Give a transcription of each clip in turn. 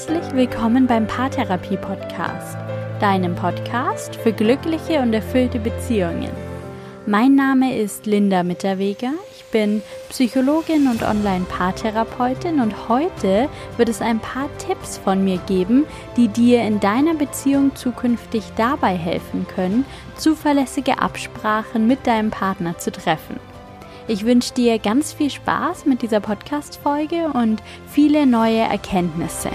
Herzlich willkommen beim Paartherapie Podcast, deinem Podcast für glückliche und erfüllte Beziehungen. Mein Name ist Linda Mitterweger. Ich bin Psychologin und Online-Paartherapeutin und heute wird es ein paar Tipps von mir geben, die dir in deiner Beziehung zukünftig dabei helfen können, zuverlässige Absprachen mit deinem Partner zu treffen. Ich wünsche dir ganz viel Spaß mit dieser Podcast-Folge und viele neue Erkenntnisse.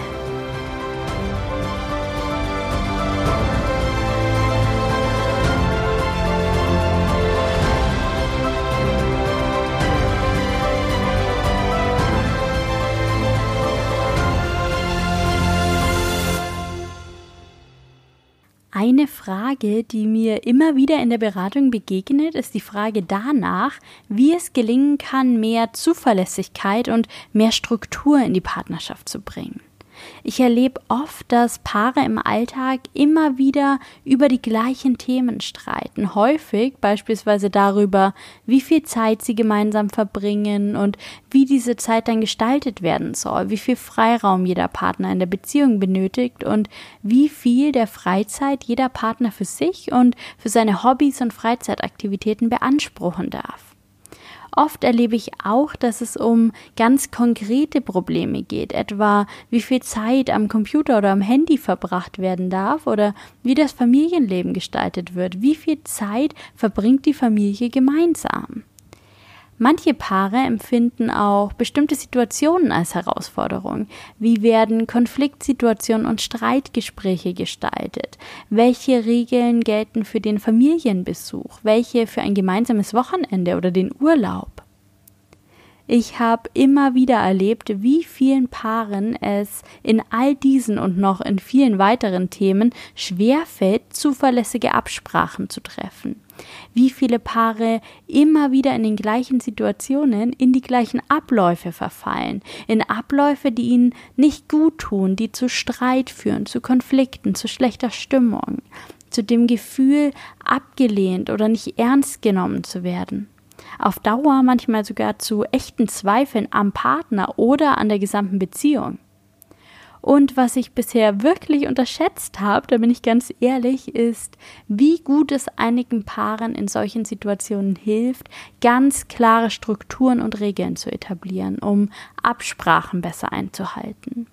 Frage, die mir immer wieder in der Beratung begegnet, ist die Frage danach, wie es gelingen kann, mehr Zuverlässigkeit und mehr Struktur in die Partnerschaft zu bringen. Ich erlebe oft, dass Paare im Alltag immer wieder über die gleichen Themen streiten. Häufig beispielsweise darüber, wie viel Zeit sie gemeinsam verbringen und wie diese Zeit dann gestaltet werden soll, wie viel Freiraum jeder Partner in der Beziehung benötigt und wie viel der Freizeit jeder Partner für sich und für seine Hobbys und Freizeitaktivitäten beanspruchen darf. Oft erlebe ich auch, dass es um ganz konkrete Probleme geht, etwa wie viel Zeit am Computer oder am Handy verbracht werden darf oder wie das Familienleben gestaltet wird, wie viel Zeit verbringt die Familie gemeinsam. Manche Paare empfinden auch bestimmte Situationen als Herausforderung. Wie werden Konfliktsituationen und Streitgespräche gestaltet? Welche Regeln gelten für den Familienbesuch? Welche für ein gemeinsames Wochenende oder den Urlaub? Ich habe immer wieder erlebt, wie vielen Paaren es in all diesen und noch in vielen weiteren Themen schwerfällt, zuverlässige Absprachen zu treffen. Wie viele Paare immer wieder in den gleichen Situationen in die gleichen Abläufe verfallen, in Abläufe, die ihnen nicht gut tun, die zu Streit führen, zu Konflikten, zu schlechter Stimmung, zu dem Gefühl, abgelehnt oder nicht ernst genommen zu werden auf Dauer manchmal sogar zu echten Zweifeln am Partner oder an der gesamten Beziehung. Und was ich bisher wirklich unterschätzt habe, da bin ich ganz ehrlich, ist, wie gut es einigen Paaren in solchen Situationen hilft, ganz klare Strukturen und Regeln zu etablieren, um Absprachen besser einzuhalten.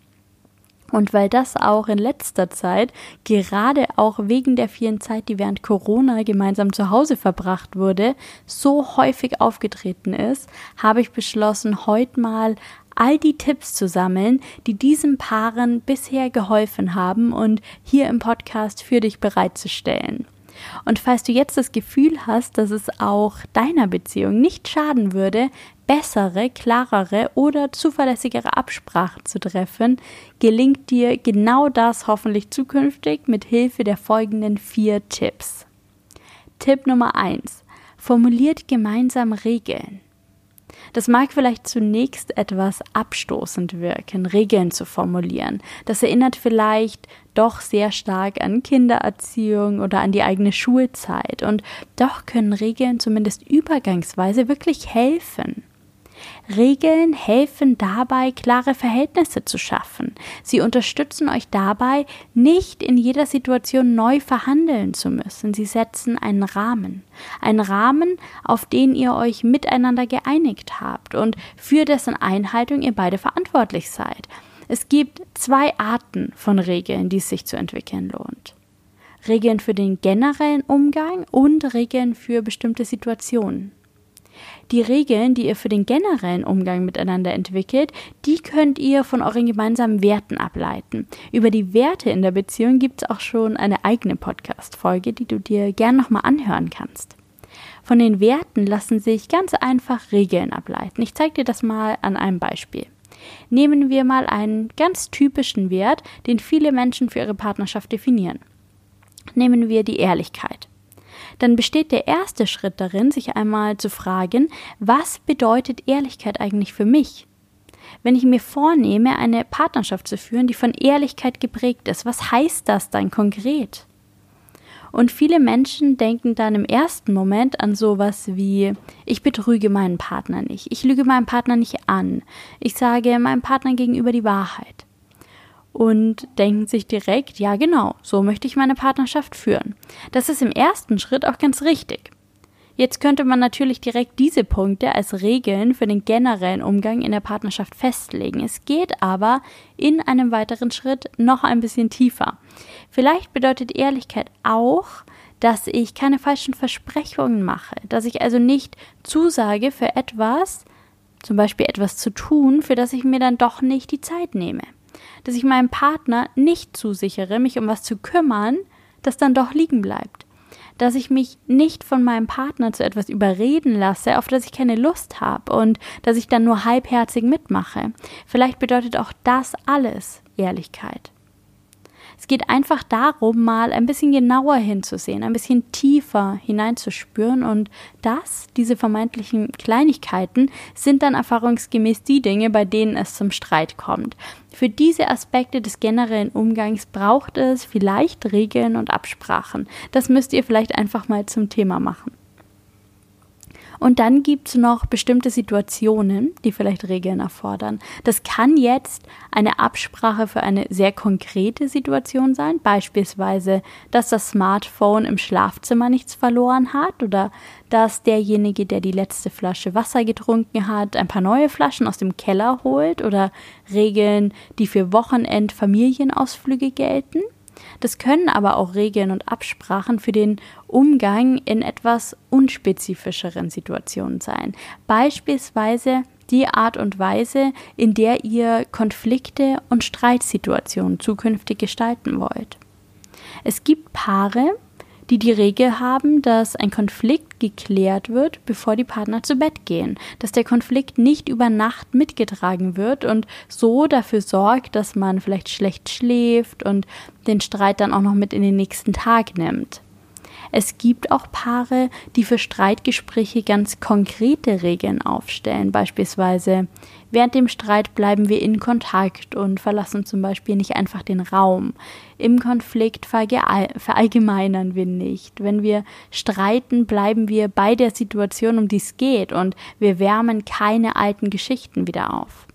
Und weil das auch in letzter Zeit, gerade auch wegen der vielen Zeit, die während Corona gemeinsam zu Hause verbracht wurde, so häufig aufgetreten ist, habe ich beschlossen, heute mal all die Tipps zu sammeln, die diesen Paaren bisher geholfen haben und hier im Podcast für dich bereitzustellen. Und falls du jetzt das Gefühl hast, dass es auch deiner Beziehung nicht schaden würde, bessere, klarere oder zuverlässigere Absprachen zu treffen, gelingt dir genau das hoffentlich zukünftig mit Hilfe der folgenden vier Tipps. Tipp Nummer eins: Formuliert gemeinsam Regeln. Das mag vielleicht zunächst etwas abstoßend wirken, Regeln zu formulieren. Das erinnert vielleicht doch sehr stark an Kindererziehung oder an die eigene Schulzeit. Und doch können Regeln zumindest übergangsweise wirklich helfen. Regeln helfen dabei, klare Verhältnisse zu schaffen. Sie unterstützen euch dabei, nicht in jeder Situation neu verhandeln zu müssen. Sie setzen einen Rahmen. Einen Rahmen, auf den ihr euch miteinander geeinigt habt und für dessen Einhaltung ihr beide verantwortlich seid. Es gibt zwei Arten von Regeln, die es sich zu entwickeln lohnt. Regeln für den generellen Umgang und Regeln für bestimmte Situationen. Die Regeln, die ihr für den generellen Umgang miteinander entwickelt, die könnt ihr von euren gemeinsamen Werten ableiten. Über die Werte in der Beziehung gibt es auch schon eine eigene Podcast-Folge, die du dir gern nochmal anhören kannst. Von den Werten lassen sich ganz einfach Regeln ableiten. Ich zeige dir das mal an einem Beispiel. Nehmen wir mal einen ganz typischen Wert, den viele Menschen für ihre Partnerschaft definieren. Nehmen wir die Ehrlichkeit dann besteht der erste Schritt darin, sich einmal zu fragen, was bedeutet Ehrlichkeit eigentlich für mich? Wenn ich mir vornehme, eine Partnerschaft zu führen, die von Ehrlichkeit geprägt ist, was heißt das dann konkret? Und viele Menschen denken dann im ersten Moment an sowas wie, ich betrüge meinen Partner nicht, ich lüge meinen Partner nicht an, ich sage meinem Partner gegenüber die Wahrheit. Und denken sich direkt, ja genau, so möchte ich meine Partnerschaft führen. Das ist im ersten Schritt auch ganz richtig. Jetzt könnte man natürlich direkt diese Punkte als Regeln für den generellen Umgang in der Partnerschaft festlegen. Es geht aber in einem weiteren Schritt noch ein bisschen tiefer. Vielleicht bedeutet Ehrlichkeit auch, dass ich keine falschen Versprechungen mache, dass ich also nicht zusage für etwas, zum Beispiel etwas zu tun, für das ich mir dann doch nicht die Zeit nehme. Dass ich meinem Partner nicht zusichere, mich um was zu kümmern, das dann doch liegen bleibt dass ich mich nicht von meinem Partner zu etwas überreden lasse, auf das ich keine Lust habe und dass ich dann nur halbherzig mitmache. Vielleicht bedeutet auch das alles Ehrlichkeit. Es geht einfach darum, mal ein bisschen genauer hinzusehen, ein bisschen tiefer hineinzuspüren und das, diese vermeintlichen Kleinigkeiten, sind dann erfahrungsgemäß die Dinge, bei denen es zum Streit kommt. Für diese Aspekte des generellen Umgangs braucht es vielleicht Regeln und Absprachen. Das müsst ihr vielleicht einfach mal zum Thema machen. Und dann gibt es noch bestimmte Situationen, die vielleicht Regeln erfordern. Das kann jetzt eine Absprache für eine sehr konkrete Situation sein, beispielsweise, dass das Smartphone im Schlafzimmer nichts verloren hat oder dass derjenige, der die letzte Flasche Wasser getrunken hat, ein paar neue Flaschen aus dem Keller holt oder Regeln, die für Wochenend-Familienausflüge gelten. Das können aber auch Regeln und Absprachen für den Umgang in etwas unspezifischeren Situationen sein. Beispielsweise die Art und Weise, in der ihr Konflikte und Streitsituationen zukünftig gestalten wollt. Es gibt Paare, die die Regel haben, dass ein Konflikt geklärt wird, bevor die Partner zu Bett gehen, dass der Konflikt nicht über Nacht mitgetragen wird und so dafür sorgt, dass man vielleicht schlecht schläft und den Streit dann auch noch mit in den nächsten Tag nimmt. Es gibt auch Paare, die für Streitgespräche ganz konkrete Regeln aufstellen. Beispielsweise, während dem Streit bleiben wir in Kontakt und verlassen zum Beispiel nicht einfach den Raum. Im Konflikt verallgemeinern wir nicht. Wenn wir streiten, bleiben wir bei der Situation, um die es geht und wir wärmen keine alten Geschichten wieder auf.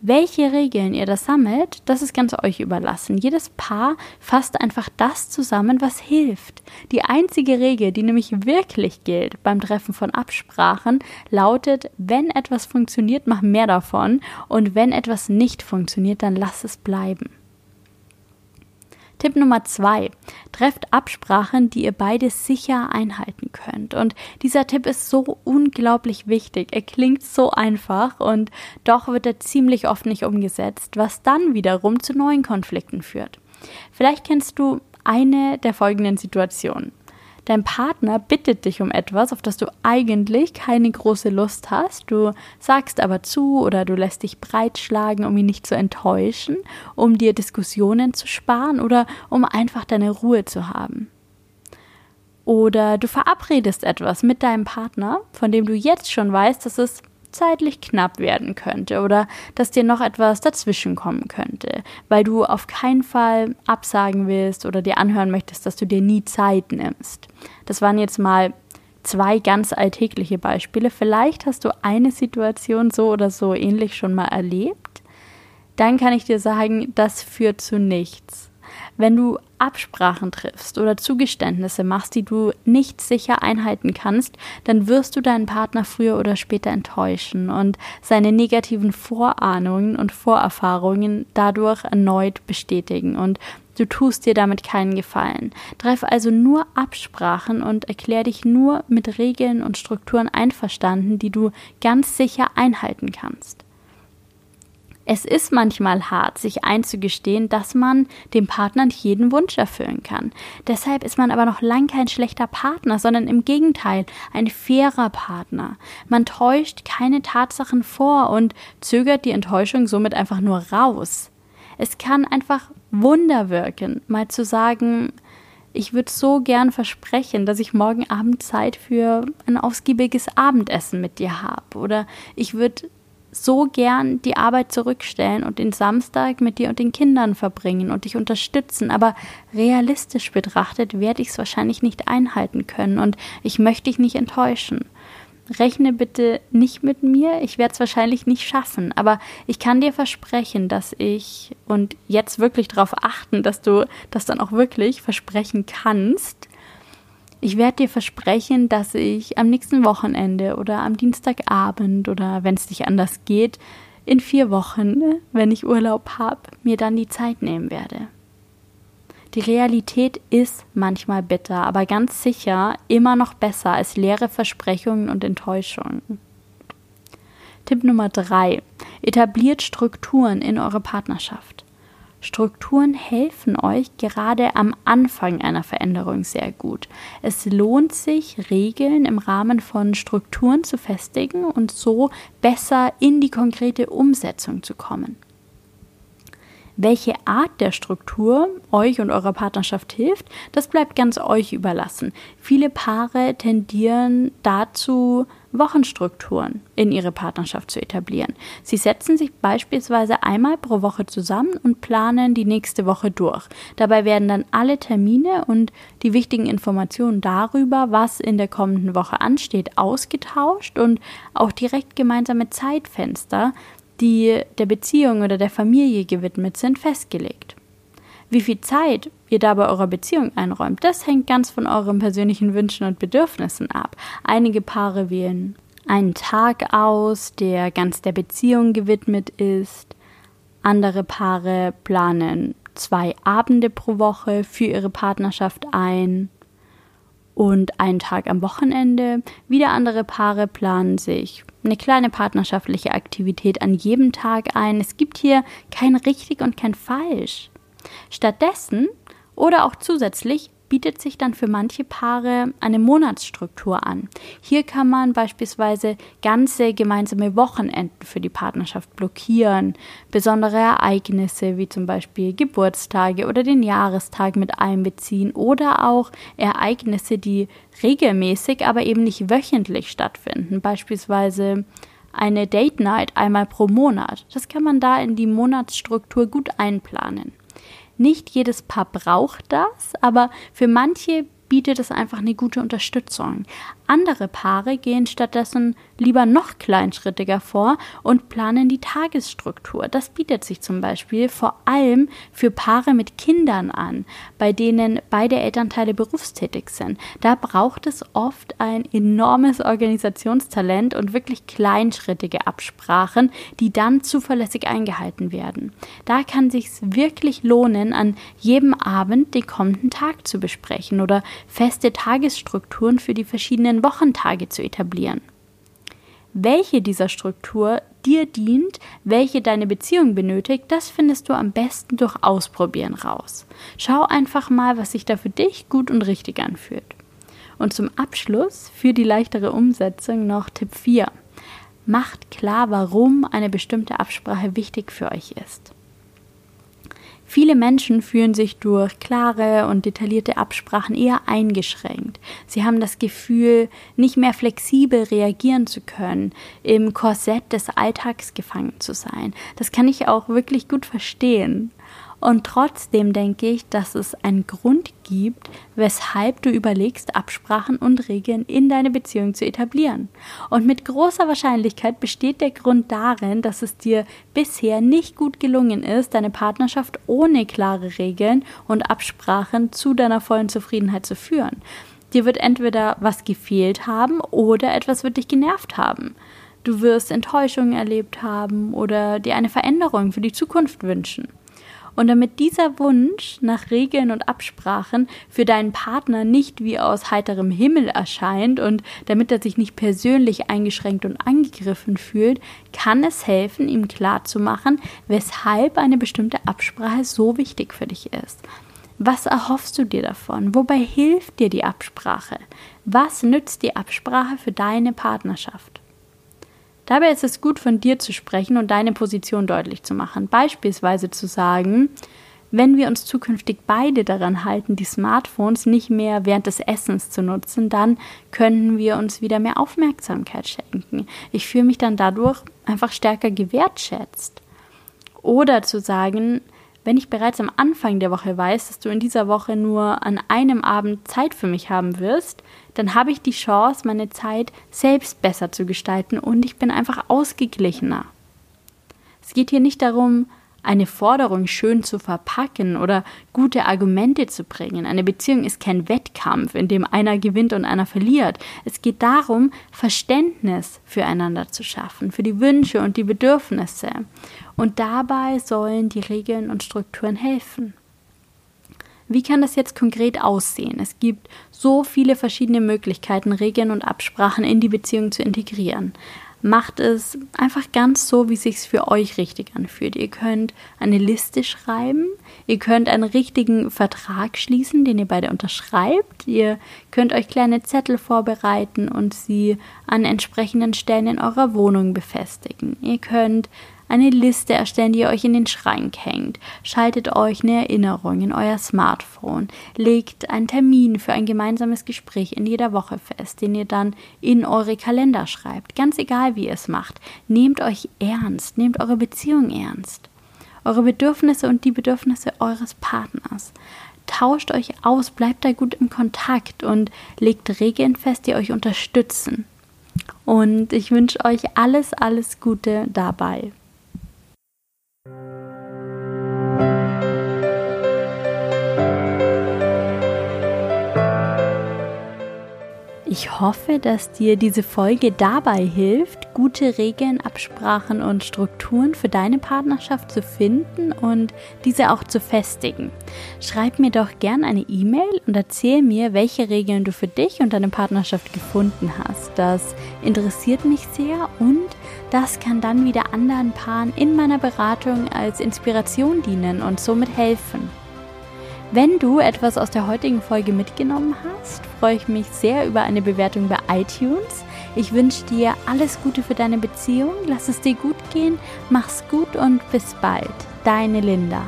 Welche Regeln ihr das sammelt, das ist ganz euch überlassen. Jedes Paar fasst einfach das zusammen, was hilft. Die einzige Regel, die nämlich wirklich gilt beim Treffen von Absprachen, lautet, wenn etwas funktioniert, mach mehr davon und wenn etwas nicht funktioniert, dann lass es bleiben. Tipp Nummer zwei. Trefft Absprachen, die ihr beide sicher einhalten könnt. Und dieser Tipp ist so unglaublich wichtig. Er klingt so einfach und doch wird er ziemlich oft nicht umgesetzt, was dann wiederum zu neuen Konflikten führt. Vielleicht kennst du eine der folgenden Situationen. Dein Partner bittet dich um etwas, auf das du eigentlich keine große Lust hast. Du sagst aber zu oder du lässt dich breitschlagen, um ihn nicht zu enttäuschen, um dir Diskussionen zu sparen oder um einfach deine Ruhe zu haben. Oder du verabredest etwas mit deinem Partner, von dem du jetzt schon weißt, dass es zeitlich knapp werden könnte oder dass dir noch etwas dazwischen kommen könnte, weil du auf keinen Fall absagen willst oder dir anhören möchtest, dass du dir nie Zeit nimmst. Das waren jetzt mal zwei ganz alltägliche Beispiele. Vielleicht hast du eine Situation so oder so ähnlich schon mal erlebt. Dann kann ich dir sagen, das führt zu nichts. Wenn du Absprachen triffst oder Zugeständnisse machst, die du nicht sicher einhalten kannst, dann wirst du deinen Partner früher oder später enttäuschen und seine negativen Vorahnungen und Vorerfahrungen dadurch erneut bestätigen und du tust dir damit keinen Gefallen. Treff also nur Absprachen und erklär dich nur mit Regeln und Strukturen einverstanden, die du ganz sicher einhalten kannst. Es ist manchmal hart, sich einzugestehen, dass man dem Partner nicht jeden Wunsch erfüllen kann. Deshalb ist man aber noch lang kein schlechter Partner, sondern im Gegenteil ein fairer Partner. Man täuscht keine Tatsachen vor und zögert die Enttäuschung somit einfach nur raus. Es kann einfach Wunder wirken, mal zu sagen, ich würde so gern versprechen, dass ich morgen Abend Zeit für ein ausgiebiges Abendessen mit dir habe. Oder ich würde so gern die Arbeit zurückstellen und den Samstag mit dir und den Kindern verbringen und dich unterstützen, aber realistisch betrachtet werde ich es wahrscheinlich nicht einhalten können und ich möchte dich nicht enttäuschen. Rechne bitte nicht mit mir, ich werde es wahrscheinlich nicht schaffen, aber ich kann dir versprechen, dass ich und jetzt wirklich darauf achten, dass du das dann auch wirklich versprechen kannst. Ich werde dir versprechen, dass ich am nächsten Wochenende oder am Dienstagabend oder wenn es nicht anders geht, in vier Wochen, wenn ich Urlaub habe, mir dann die Zeit nehmen werde. Die Realität ist manchmal bitter, aber ganz sicher immer noch besser als leere Versprechungen und Enttäuschungen. Tipp Nummer drei: Etabliert Strukturen in eure Partnerschaft. Strukturen helfen euch gerade am Anfang einer Veränderung sehr gut. Es lohnt sich, Regeln im Rahmen von Strukturen zu festigen und so besser in die konkrete Umsetzung zu kommen. Welche Art der Struktur euch und eurer Partnerschaft hilft, das bleibt ganz euch überlassen. Viele Paare tendieren dazu, Wochenstrukturen in ihre Partnerschaft zu etablieren. Sie setzen sich beispielsweise einmal pro Woche zusammen und planen die nächste Woche durch. Dabei werden dann alle Termine und die wichtigen Informationen darüber, was in der kommenden Woche ansteht, ausgetauscht und auch direkt gemeinsame Zeitfenster die der Beziehung oder der Familie gewidmet sind, festgelegt. Wie viel Zeit ihr da bei eurer Beziehung einräumt, das hängt ganz von euren persönlichen Wünschen und Bedürfnissen ab. Einige Paare wählen einen Tag aus, der ganz der Beziehung gewidmet ist. Andere Paare planen zwei Abende pro Woche für ihre Partnerschaft ein und einen Tag am Wochenende. Wieder andere Paare planen sich eine kleine partnerschaftliche Aktivität an jedem Tag ein. Es gibt hier kein richtig und kein falsch. Stattdessen oder auch zusätzlich bietet sich dann für manche Paare eine Monatsstruktur an. Hier kann man beispielsweise ganze gemeinsame Wochenenden für die Partnerschaft blockieren, besondere Ereignisse wie zum Beispiel Geburtstage oder den Jahrestag mit einbeziehen oder auch Ereignisse, die regelmäßig, aber eben nicht wöchentlich stattfinden, beispielsweise eine Date Night einmal pro Monat. Das kann man da in die Monatsstruktur gut einplanen. Nicht jedes Paar braucht das, aber für manche bietet es einfach eine gute Unterstützung. Andere Paare gehen stattdessen lieber noch kleinschrittiger vor und planen die Tagesstruktur. Das bietet sich zum Beispiel vor allem für Paare mit Kindern an, bei denen beide Elternteile berufstätig sind. Da braucht es oft ein enormes Organisationstalent und wirklich kleinschrittige Absprachen, die dann zuverlässig eingehalten werden. Da kann sich wirklich lohnen, an jedem Abend den kommenden Tag zu besprechen oder feste Tagesstrukturen für die verschiedenen Wochentage zu etablieren. Welche dieser Struktur dir dient, welche deine Beziehung benötigt, das findest du am besten durch Ausprobieren raus. Schau einfach mal, was sich da für dich gut und richtig anfühlt. Und zum Abschluss für die leichtere Umsetzung noch Tipp 4. Macht klar, warum eine bestimmte Absprache wichtig für euch ist. Viele Menschen fühlen sich durch klare und detaillierte Absprachen eher eingeschränkt. Sie haben das Gefühl, nicht mehr flexibel reagieren zu können, im Korsett des Alltags gefangen zu sein. Das kann ich auch wirklich gut verstehen. Und trotzdem denke ich, dass es einen Grund gibt, weshalb du überlegst, Absprachen und Regeln in deine Beziehung zu etablieren. Und mit großer Wahrscheinlichkeit besteht der Grund darin, dass es dir bisher nicht gut gelungen ist, deine Partnerschaft ohne klare Regeln und Absprachen zu deiner vollen Zufriedenheit zu führen. Dir wird entweder was gefehlt haben oder etwas wird dich genervt haben. Du wirst Enttäuschungen erlebt haben oder dir eine Veränderung für die Zukunft wünschen. Und damit dieser Wunsch nach Regeln und Absprachen für deinen Partner nicht wie aus heiterem Himmel erscheint und damit er sich nicht persönlich eingeschränkt und angegriffen fühlt, kann es helfen, ihm klarzumachen, weshalb eine bestimmte Absprache so wichtig für dich ist. Was erhoffst du dir davon? Wobei hilft dir die Absprache? Was nützt die Absprache für deine Partnerschaft? Dabei ist es gut, von dir zu sprechen und deine Position deutlich zu machen. Beispielsweise zu sagen, wenn wir uns zukünftig beide daran halten, die Smartphones nicht mehr während des Essens zu nutzen, dann können wir uns wieder mehr Aufmerksamkeit schenken. Ich fühle mich dann dadurch einfach stärker gewertschätzt. Oder zu sagen, Wenn ich bereits am Anfang der Woche weiß, dass du in dieser Woche nur an einem Abend Zeit für mich haben wirst, dann habe ich die Chance, meine Zeit selbst besser zu gestalten und ich bin einfach ausgeglichener. Es geht hier nicht darum, eine Forderung schön zu verpacken oder gute Argumente zu bringen. Eine Beziehung ist kein Wettkampf, in dem einer gewinnt und einer verliert. Es geht darum, Verständnis füreinander zu schaffen, für die Wünsche und die Bedürfnisse. Und dabei sollen die Regeln und Strukturen helfen. Wie kann das jetzt konkret aussehen? Es gibt so viele verschiedene Möglichkeiten, Regeln und Absprachen in die Beziehung zu integrieren macht es einfach ganz so, wie es sich für euch richtig anfühlt. Ihr könnt eine Liste schreiben, ihr könnt einen richtigen Vertrag schließen, den ihr beide unterschreibt. Ihr könnt euch kleine Zettel vorbereiten und sie an entsprechenden Stellen in eurer Wohnung befestigen. Ihr könnt eine Liste erstellen, die ihr euch in den Schrank hängt. Schaltet euch eine Erinnerung in euer Smartphone. Legt einen Termin für ein gemeinsames Gespräch in jeder Woche fest, den ihr dann in eure Kalender schreibt. Ganz egal, wie ihr es macht. Nehmt euch ernst. Nehmt eure Beziehung ernst. Eure Bedürfnisse und die Bedürfnisse eures Partners tauscht euch aus, bleibt da gut im Kontakt und legt Regeln fest, die euch unterstützen. Und ich wünsche euch alles, alles Gute dabei. Ich hoffe, dass dir diese Folge dabei hilft, gute Regeln, Absprachen und Strukturen für deine Partnerschaft zu finden und diese auch zu festigen. Schreib mir doch gern eine E-Mail und erzähl mir, welche Regeln du für dich und deine Partnerschaft gefunden hast. Das interessiert mich sehr und das kann dann wieder anderen Paaren in meiner Beratung als Inspiration dienen und somit helfen. Wenn du etwas aus der heutigen Folge mitgenommen hast, freue ich mich sehr über eine Bewertung bei iTunes. Ich wünsche dir alles Gute für deine Beziehung, lass es dir gut gehen, mach's gut und bis bald. Deine Linda.